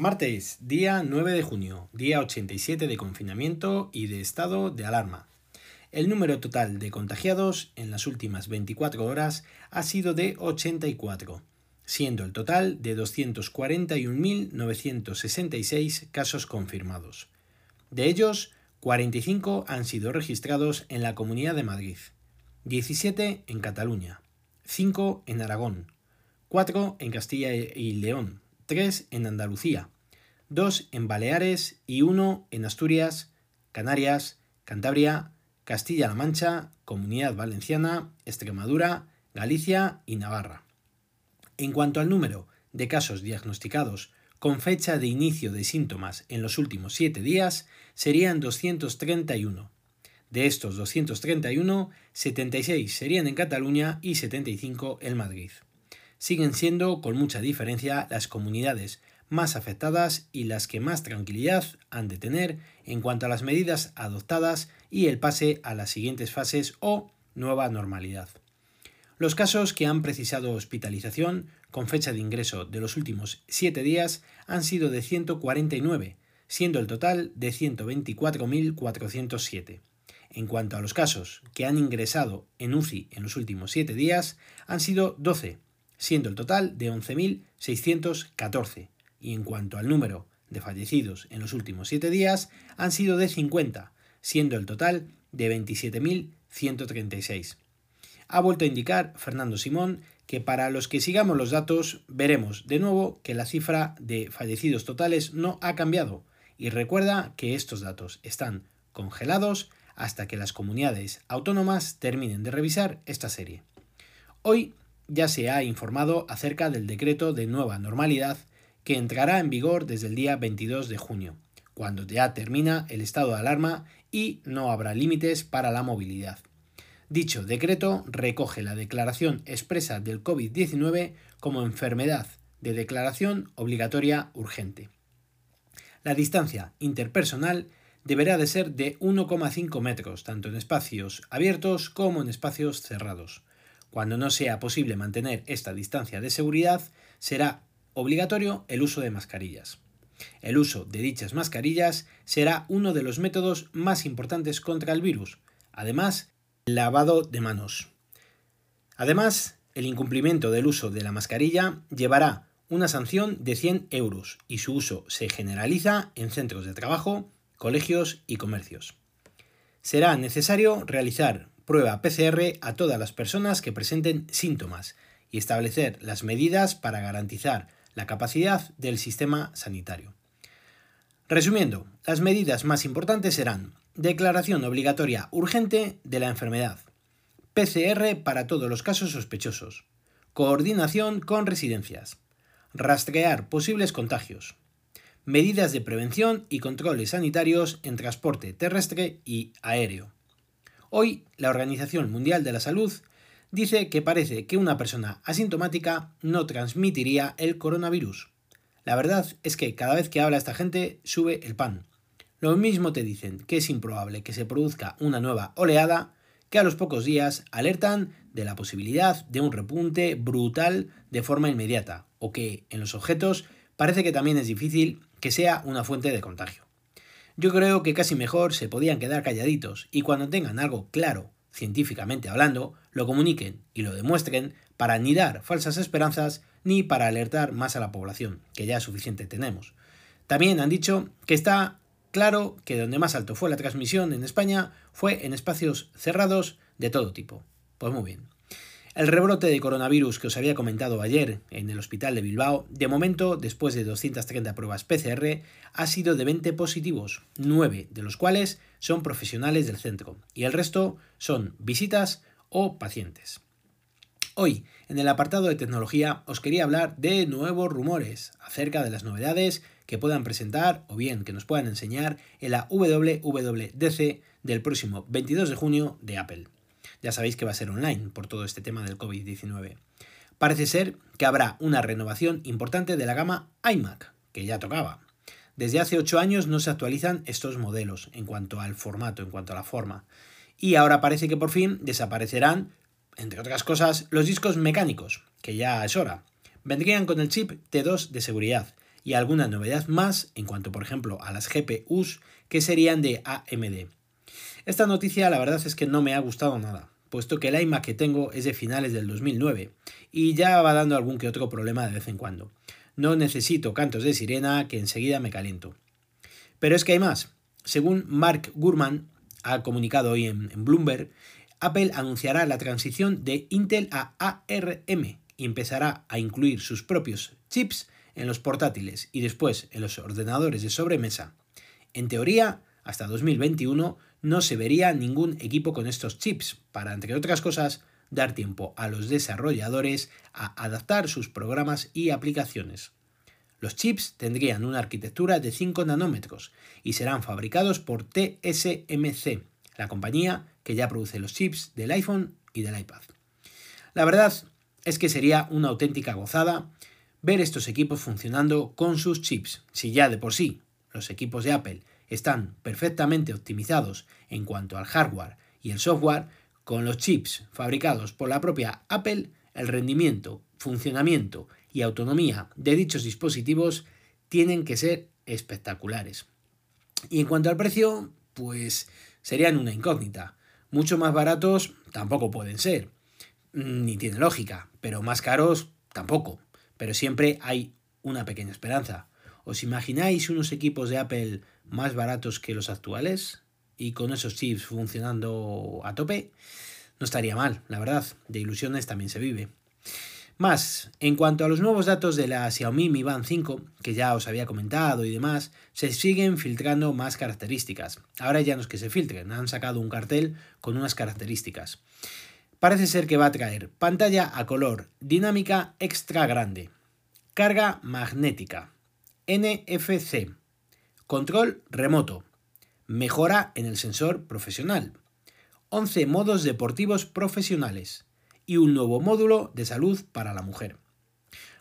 Martes, día 9 de junio, día 87 de confinamiento y de estado de alarma. El número total de contagiados en las últimas 24 horas ha sido de 84, siendo el total de 241.966 casos confirmados. De ellos, 45 han sido registrados en la Comunidad de Madrid, 17 en Cataluña, 5 en Aragón, 4 en Castilla y León, 3 en Andalucía, 2 en Baleares y 1 en Asturias, Canarias, Cantabria, Castilla-La Mancha, Comunidad Valenciana, Extremadura, Galicia y Navarra. En cuanto al número de casos diagnosticados con fecha de inicio de síntomas en los últimos 7 días, serían 231. De estos 231, 76 serían en Cataluña y 75 en Madrid siguen siendo con mucha diferencia las comunidades más afectadas y las que más tranquilidad han de tener en cuanto a las medidas adoptadas y el pase a las siguientes fases o nueva normalidad. Los casos que han precisado hospitalización con fecha de ingreso de los últimos 7 días han sido de 149, siendo el total de 124.407. En cuanto a los casos que han ingresado en UCI en los últimos 7 días, han sido 12, siendo el total de 11.614, y en cuanto al número de fallecidos en los últimos 7 días, han sido de 50, siendo el total de 27.136. Ha vuelto a indicar Fernando Simón que para los que sigamos los datos veremos de nuevo que la cifra de fallecidos totales no ha cambiado y recuerda que estos datos están congelados hasta que las comunidades autónomas terminen de revisar esta serie. Hoy ya se ha informado acerca del decreto de nueva normalidad que entrará en vigor desde el día 22 de junio, cuando ya termina el estado de alarma y no habrá límites para la movilidad. Dicho decreto recoge la declaración expresa del COVID-19 como enfermedad de declaración obligatoria urgente. La distancia interpersonal deberá de ser de 1,5 metros, tanto en espacios abiertos como en espacios cerrados. Cuando no sea posible mantener esta distancia de seguridad, será obligatorio el uso de mascarillas. El uso de dichas mascarillas será uno de los métodos más importantes contra el virus. Además, lavado de manos. Además, el incumplimiento del uso de la mascarilla llevará una sanción de 100 euros y su uso se generaliza en centros de trabajo, colegios y comercios. Será necesario realizar prueba PCR a todas las personas que presenten síntomas y establecer las medidas para garantizar la capacidad del sistema sanitario. Resumiendo, las medidas más importantes serán declaración obligatoria urgente de la enfermedad, PCR para todos los casos sospechosos, coordinación con residencias, rastrear posibles contagios, medidas de prevención y controles sanitarios en transporte terrestre y aéreo, Hoy, la Organización Mundial de la Salud dice que parece que una persona asintomática no transmitiría el coronavirus. La verdad es que cada vez que habla esta gente sube el pan. Lo mismo te dicen que es improbable que se produzca una nueva oleada, que a los pocos días alertan de la posibilidad de un repunte brutal de forma inmediata, o que en los objetos parece que también es difícil que sea una fuente de contagio. Yo creo que casi mejor se podían quedar calladitos y cuando tengan algo claro, científicamente hablando, lo comuniquen y lo demuestren para ni dar falsas esperanzas ni para alertar más a la población, que ya suficiente tenemos. También han dicho que está claro que donde más alto fue la transmisión en España fue en espacios cerrados de todo tipo. Pues muy bien. El rebrote de coronavirus que os había comentado ayer en el hospital de Bilbao, de momento, después de 230 pruebas PCR, ha sido de 20 positivos, 9 de los cuales son profesionales del centro y el resto son visitas o pacientes. Hoy, en el apartado de tecnología, os quería hablar de nuevos rumores acerca de las novedades que puedan presentar o bien que nos puedan enseñar en la WWDC del próximo 22 de junio de Apple. Ya sabéis que va a ser online por todo este tema del COVID-19. Parece ser que habrá una renovación importante de la gama iMac, que ya tocaba. Desde hace 8 años no se actualizan estos modelos en cuanto al formato, en cuanto a la forma. Y ahora parece que por fin desaparecerán, entre otras cosas, los discos mecánicos, que ya es hora. Vendrían con el chip T2 de seguridad y alguna novedad más en cuanto por ejemplo a las GPUs que serían de AMD. Esta noticia la verdad es que no me ha gustado nada, puesto que el iMac que tengo es de finales del 2009 y ya va dando algún que otro problema de vez en cuando. No necesito cantos de sirena que enseguida me caliento. Pero es que hay más. Según Mark Gurman, ha comunicado hoy en, en Bloomberg, Apple anunciará la transición de Intel a ARM y empezará a incluir sus propios chips en los portátiles y después en los ordenadores de sobremesa. En teoría, hasta 2021 no se vería ningún equipo con estos chips, para, entre otras cosas, dar tiempo a los desarrolladores a adaptar sus programas y aplicaciones. Los chips tendrían una arquitectura de 5 nanómetros y serán fabricados por TSMC, la compañía que ya produce los chips del iPhone y del iPad. La verdad es que sería una auténtica gozada ver estos equipos funcionando con sus chips, si ya de por sí los equipos de Apple están perfectamente optimizados en cuanto al hardware y el software, con los chips fabricados por la propia Apple, el rendimiento, funcionamiento y autonomía de dichos dispositivos tienen que ser espectaculares. Y en cuanto al precio, pues serían una incógnita. Mucho más baratos tampoco pueden ser, ni tiene lógica, pero más caros tampoco. Pero siempre hay una pequeña esperanza. ¿Os imagináis unos equipos de Apple más baratos que los actuales? Y con esos chips funcionando a tope, no estaría mal, la verdad. De ilusiones también se vive. Más, en cuanto a los nuevos datos de la Xiaomi Mi Band 5, que ya os había comentado y demás, se siguen filtrando más características. Ahora ya no es que se filtren, han sacado un cartel con unas características. Parece ser que va a traer pantalla a color dinámica extra grande, carga magnética, NFC, control remoto, mejora en el sensor profesional, 11 modos deportivos profesionales. Y un nuevo módulo de salud para la mujer.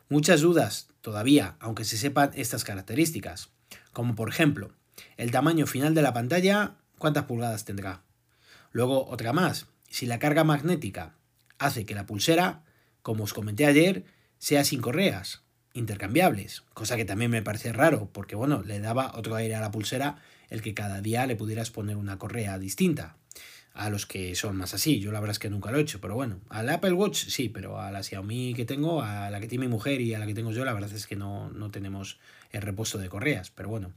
Muchas dudas todavía, aunque se sepan estas características, como por ejemplo, el tamaño final de la pantalla, cuántas pulgadas tendrá. Luego otra más, si la carga magnética hace que la pulsera, como os comenté ayer, sea sin correas, intercambiables, cosa que también me parece raro, porque bueno, le daba otro aire a la pulsera el que cada día le pudieras poner una correa distinta a los que son más así. Yo la verdad es que nunca lo he hecho, pero bueno, al Apple Watch sí, pero a la Xiaomi que tengo, a la que tiene mi mujer y a la que tengo yo, la verdad es que no, no tenemos el repuesto de correas, pero bueno.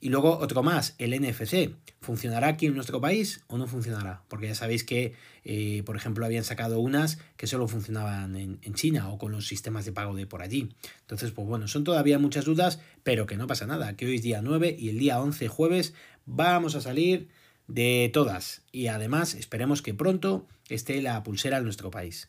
Y luego otro más, el NFC. ¿Funcionará aquí en nuestro país o no funcionará? Porque ya sabéis que, eh, por ejemplo, habían sacado unas que solo funcionaban en, en, China o con los sistemas de pago de por allí. Entonces, pues bueno, son todavía muchas dudas, pero que no pasa nada, que hoy es día 9 y el día 11 jueves vamos a salir de todas y además esperemos que pronto esté la pulsera en nuestro país.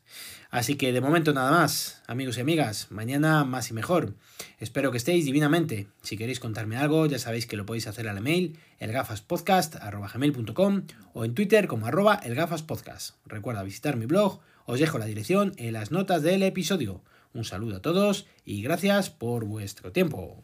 Así que de momento nada más, amigos y amigas, mañana más y mejor. Espero que estéis divinamente. Si queréis contarme algo, ya sabéis que lo podéis hacer al email elgafaspodcast.com o en Twitter como arroba elgafaspodcast. Recuerda visitar mi blog, os dejo la dirección en las notas del episodio. Un saludo a todos y gracias por vuestro tiempo.